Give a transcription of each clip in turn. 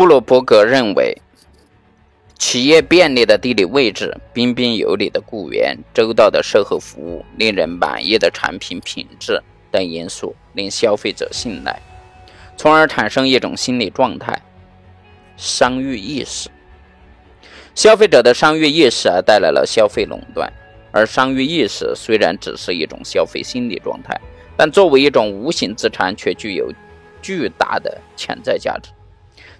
布鲁伯格认为，企业便利的地理位置、彬彬有礼的雇员、周到的售后服务、令人满意的产品品质等因素，令消费者信赖，从而产生一种心理状态——商誉意识。消费者的商誉意识啊，带来了消费垄断。而商誉意识虽然只是一种消费心理状态，但作为一种无形资产，却具有巨大的潜在价值。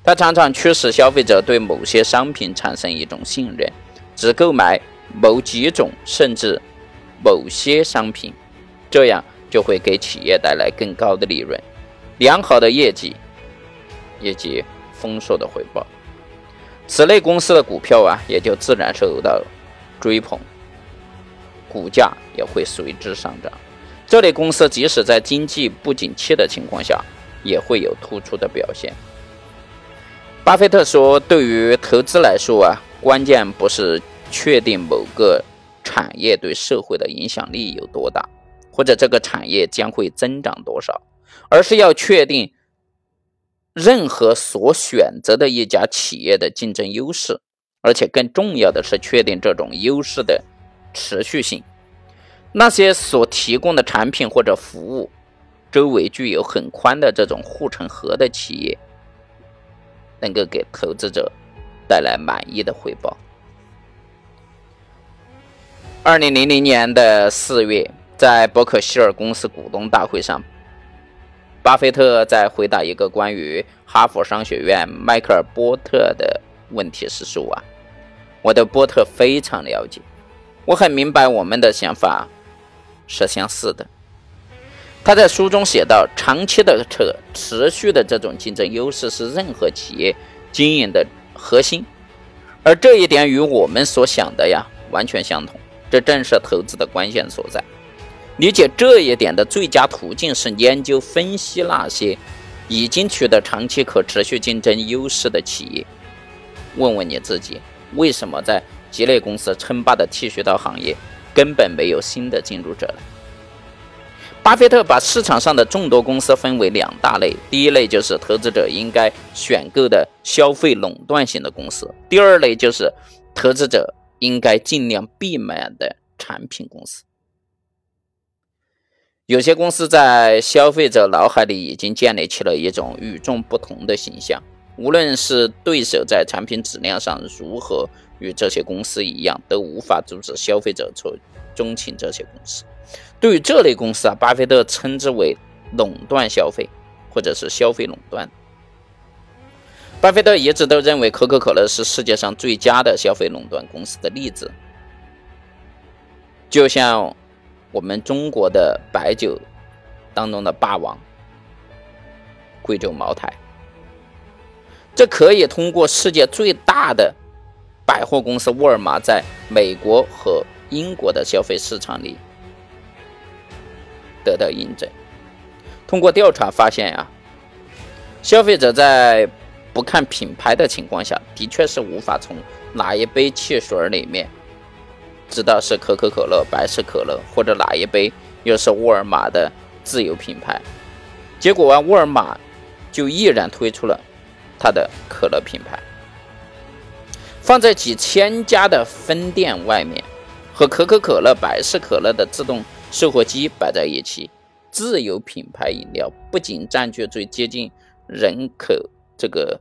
它常常驱使消费者对某些商品产生一种信任，只购买某几种甚至某些商品，这样就会给企业带来更高的利润、良好的业绩以及丰硕的回报。此类公司的股票啊，也就自然受到追捧，股价也会随之上涨。这类公司即使在经济不景气的情况下，也会有突出的表现。巴菲特说：“对于投资来说啊，关键不是确定某个产业对社会的影响力有多大，或者这个产业将会增长多少，而是要确定。”任何所选择的一家企业的竞争优势，而且更重要的是确定这种优势的持续性。那些所提供的产品或者服务周围具有很宽的这种护城河的企业，能够给投资者带来满意的回报。二零零零年的四月，在伯克希尔公司股东大会上。巴菲特在回答一个关于哈佛商学院迈克尔·波特的问题时说：“啊，我对波特非常了解，我很明白我们的想法是相似的。”他在书中写道：“长期的、持持续的这种竞争优势是任何企业经营的核心，而这一点与我们所想的呀完全相同。这正是投资的关键所在。”理解这一点的最佳途径是研究分析那些已经取得长期可持续竞争优势的企业。问问你自己，为什么在吉列公司称霸的剃须刀行业根本没有新的进入者呢？巴菲特把市场上的众多公司分为两大类：第一类就是投资者应该选购的消费垄断型的公司；第二类就是投资者应该尽量避免的产品公司。有些公司在消费者脑海里已经建立起了一种与众不同的形象，无论是对手在产品质量上如何与这些公司一样，都无法阻止消费者从钟情这些公司。对于这类公司啊，巴菲特称之为垄断消费，或者是消费垄断。巴菲特一直都认为可口可乐是世界上最佳的消费垄断公司的例子，就像。我们中国的白酒当中的霸王——贵州茅台，这可以通过世界最大的百货公司沃尔玛在美国和英国的消费市场里得到印证。通过调查发现呀，消费者在不看品牌的情况下，的确是无法从哪一杯汽水里面。知道是可口可乐、百事可乐或者哪一杯又是沃尔玛的自有品牌，结果啊，沃尔玛就毅然推出了它的可乐品牌，放在几千家的分店外面，和可口可乐、百事可乐的自动售货机摆在一起。自有品牌饮料不仅占据最接近人口这个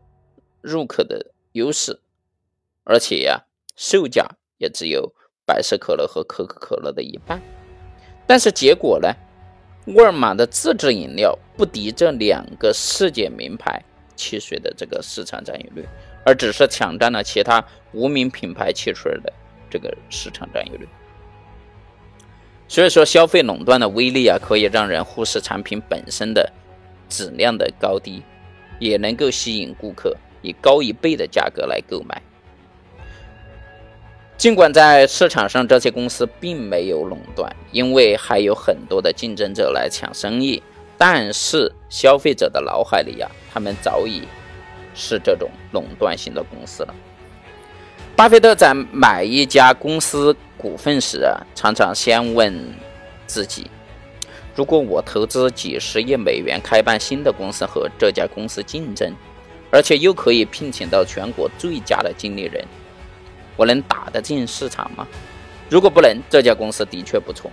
入口的优势，而且呀，售价也只有。百事可乐和可口可乐的一半，但是结果呢？沃尔玛的自制饮料不敌这两个世界名牌汽水的这个市场占有率，而只是抢占了其他无名品牌汽水的这个市场占有率。所以说，消费垄断的威力啊，可以让人忽视产品本身的质量的高低，也能够吸引顾客以高一倍的价格来购买。尽管在市场上这些公司并没有垄断，因为还有很多的竞争者来抢生意，但是消费者的脑海里呀，他们早已是这种垄断型的公司了。巴菲特在买一家公司股份时，常常先问自己：如果我投资几十亿美元开办新的公司和这家公司竞争，而且又可以聘请到全国最佳的经理人，我能打得进市场吗？如果不能，这家公司的确不错。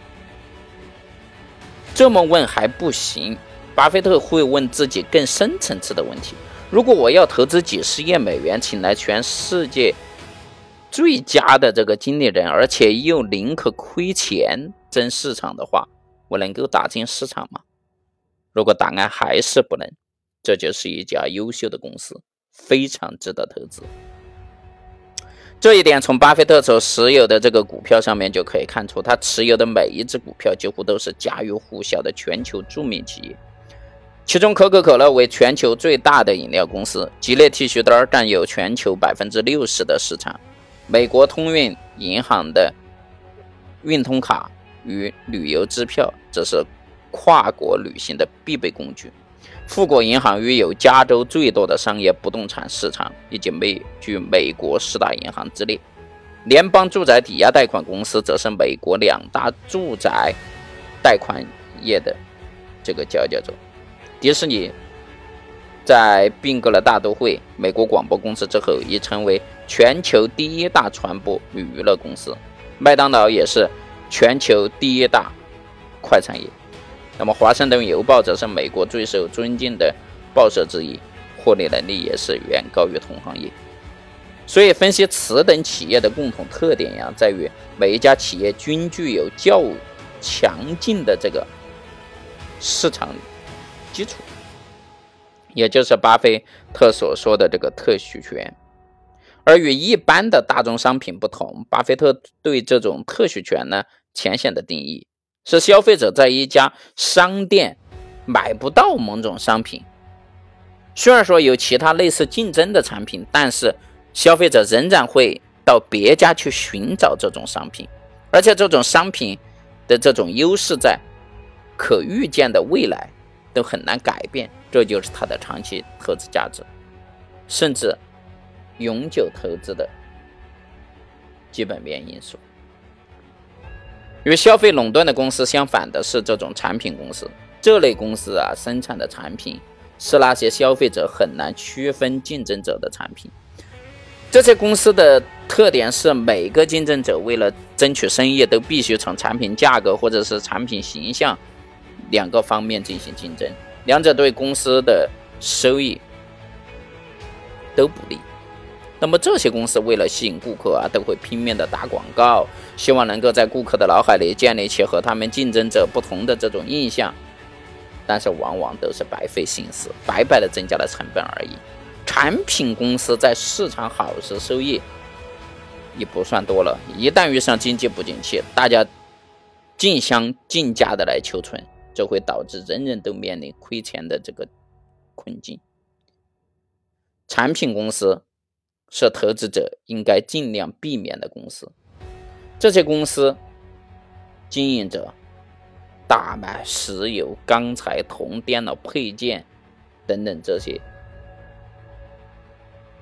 这么问还不行，巴菲特会问自己更深层次的问题：如果我要投资几十亿美元，请来全世界最佳的这个经理人，而且又宁可亏钱争市场的话，我能够打进市场吗？如果答案还是不能，这就是一家优秀的公司，非常值得投资。这一点从巴菲特所持有的这个股票上面就可以看出，他持有的每一只股票几乎都是家喻户晓的全球著名企业。其中，可口可乐为全球最大的饮料公司，吉列剃须刀占有全球百分之六十的市场。美国通运银行的运通卡与旅游支票，则是。跨国旅行的必备工具。富国银行拥有加州最多的商业不动产市场，以及美居美国四大银行之列。联邦住宅抵押贷款公司则是美国两大住宅贷款业的这个佼佼者。迪士尼在并购了大都会美国广播公司之后，已成为全球第一大传播与娱乐公司。麦当劳也是全球第一大快餐业。那么，《华盛顿邮报》则是美国最受尊敬的报社之一，获利能力也是远高于同行业。所以，分析此等企业的共同特点呀，在于每一家企业均具有较强劲的这个市场基础，也就是巴菲特所说的这个特许权。而与一般的大宗商品不同，巴菲特对这种特许权呢浅显的定义。是消费者在一家商店买不到某种商品，虽然说有其他类似竞争的产品，但是消费者仍然会到别家去寻找这种商品，而且这种商品的这种优势在可预见的未来都很难改变，这就是它的长期投资价值，甚至永久投资的基本面因素。与消费垄断的公司相反的是，这种产品公司，这类公司啊，生产的产品是那些消费者很难区分竞争者的产品。这些公司的特点是，每个竞争者为了争取生意，都必须从产品价格或者是产品形象两个方面进行竞争，两者对公司的收益都不利。那么这些公司为了吸引顾客啊，都会拼命的打广告，希望能够在顾客的脑海里建立起和他们竞争者不同的这种印象，但是往往都是白费心思，白白的增加了成本而已。产品公司在市场好时收益也不算多了，一旦遇上经济不景气，大家竞相竞价的来求存，这会导致人人都面临亏钱的这个困境。产品公司。是投资者应该尽量避免的公司。这些公司经营者大麦、石油、钢材、铜、电脑配件等等这些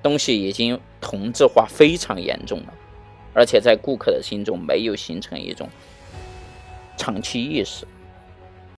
东西已经同质化非常严重了，而且在顾客的心中没有形成一种长期意识。